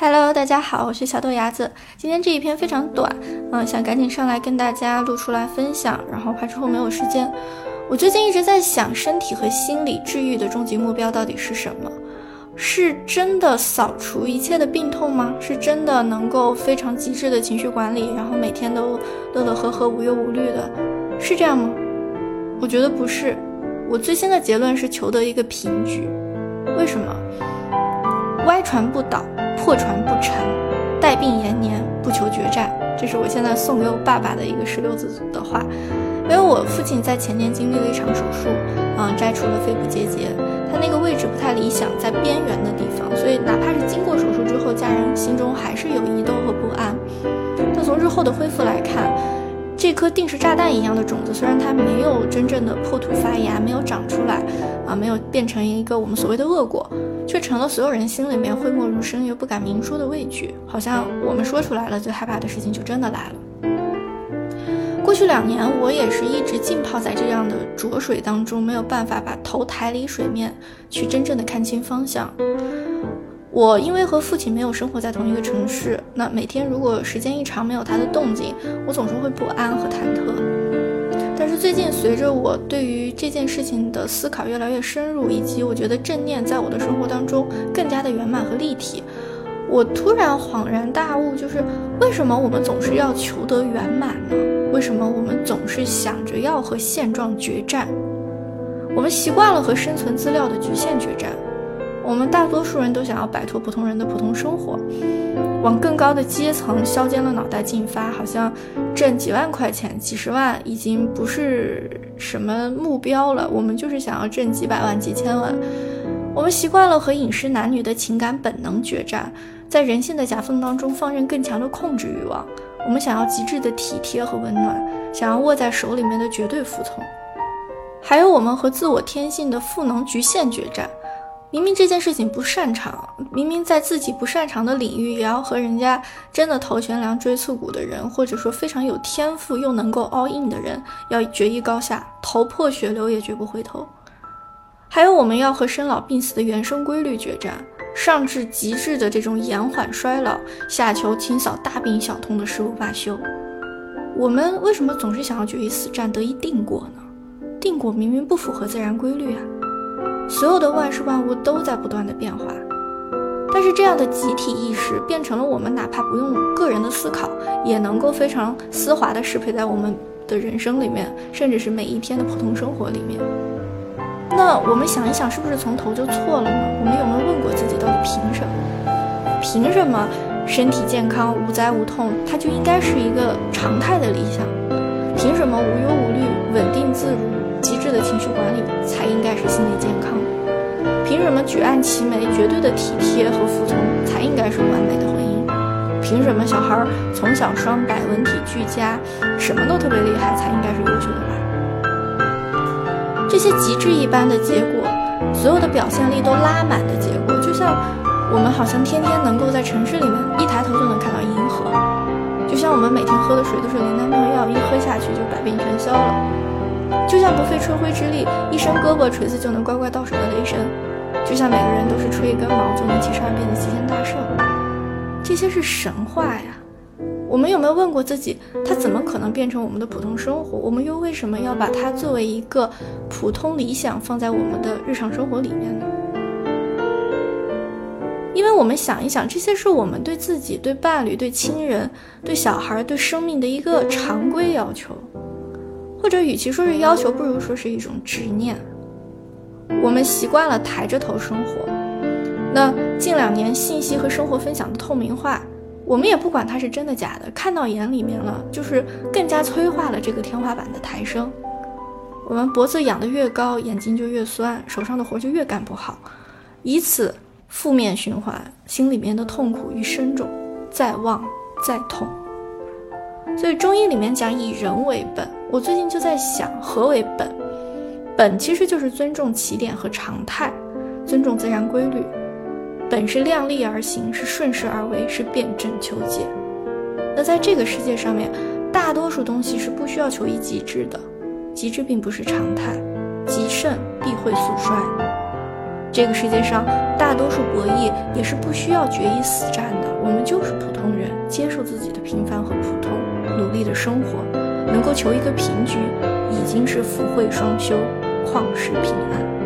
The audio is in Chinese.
Hello，大家好，我是小豆芽子。今天这一篇非常短，嗯，想赶紧上来跟大家录出来分享，然后怕之后没有时间。我最近一直在想，身体和心理治愈的终极目标到底是什么？是真的扫除一切的病痛吗？是真的能够非常极致的情绪管理，然后每天都乐乐呵呵、无忧无虑的，是这样吗？我觉得不是。我最新的结论是求得一个平局。为什么？歪船不倒。破船不沉，带病延年，不求决战。这是我现在送给我爸爸的一个十六字的话。因为我父亲在前年经历了一场手术，嗯，摘除了肺部结节，他那个位置不太理想，在边缘的地方，所以哪怕是经过手术之后，家人心中还是有疑窦和不安。但从日后的恢复来看，这颗定时炸弹一样的种子，虽然它没有真正的破土发芽，没有长出来，啊，没有变成一个我们所谓的恶果。却成了所有人心里面讳莫如深又不敢明说的畏惧，好像我们说出来了，最害怕的事情就真的来了。过去两年，我也是一直浸泡在这样的浊水当中，没有办法把头抬离水面，去真正的看清方向。我因为和父亲没有生活在同一个城市，那每天如果时间一长没有他的动静，我总是会不安和忐忑。但是最近，随着我对于这件事情的思考越来越深入，以及我觉得正念在我的生活当中更加的圆满和立体，我突然恍然大悟，就是为什么我们总是要求得圆满呢？为什么我们总是想着要和现状决战？我们习惯了和生存资料的局限决战。我们大多数人都想要摆脱普通人的普通生活，往更高的阶层削尖了脑袋进发，好像挣几万块钱、几十万已经不是什么目标了。我们就是想要挣几百万、几千万。我们习惯了和饮食男女的情感本能决战，在人性的夹缝当中放任更强的控制欲望。我们想要极致的体贴和温暖，想要握在手里面的绝对服从。还有我们和自我天性的赋能局限决战。明明这件事情不擅长，明明在自己不擅长的领域，也要和人家真的头悬梁锥刺股的人，或者说非常有天赋又能够 all in 的人，要决一高下，头破血流也绝不回头。还有我们要和生老病死的原生规律决战，上至极致的这种延缓衰老，下求清扫大病小痛的事无罢休。我们为什么总是想要决一死战，得一定果呢？定果明明不符合自然规律啊！所有的万事万物都在不断的变化，但是这样的集体意识变成了我们哪怕不用个人的思考，也能够非常丝滑的适配在我们的人生里面，甚至是每一天的普通生活里面。那我们想一想，是不是从头就错了呢？我们有没有问过自己，到底凭什么？凭什么身体健康、无灾无痛，它就应该是一个常态的理想？凭什么无忧无虑、稳定自如？极致的情绪管理才应该是心理健康。凭什么举案齐眉、绝对的体贴和服从才应该是完美的婚姻？凭什么小孩从小双百、文体俱佳，什么都特别厉害才应该是优秀的娃？这些极致一般的结果，所有的表现力都拉满的结果，就像我们好像天天能够在城市里面一抬头就能看到银河，就像我们每天喝的水都是灵丹妙药，一喝下去就百病全消了。就像不费吹灰之力，一伸胳膊锤子就能乖乖到手的雷神，就像每个人都是吹一根毛就能七十二变的齐天大圣，这些是神话呀！我们有没有问过自己，它怎么可能变成我们的普通生活？我们又为什么要把它作为一个普通理想放在我们的日常生活里面呢？因为我们想一想，这些是我们对自己、对伴侣、对亲人、对小孩、对生命的一个常规要求。或者，与其说是要求，不如说是一种执念。我们习惯了抬着头生活，那近两年信息和生活分享的透明化，我们也不管它是真的假的，看到眼里面了，就是更加催化了这个天花板的抬升。我们脖子仰得越高，眼睛就越酸，手上的活就越干不好，以此负面循环，心里面的痛苦愈深重，再望再痛。所以中医里面讲以人为本。我最近就在想何为本？本其实就是尊重起点和常态尊重自然规律。本是量力而行是顺势而为是辩证求解。那在这个世界上面大多数东西是不需要求一极致的极致并不是常态极盛必会速衰。这个世界上大多数博弈也是不需要决一死战的我们就是普通人接受自己的平凡和普通努力的生活。能够求一个平局已经是福慧双修旷世平安。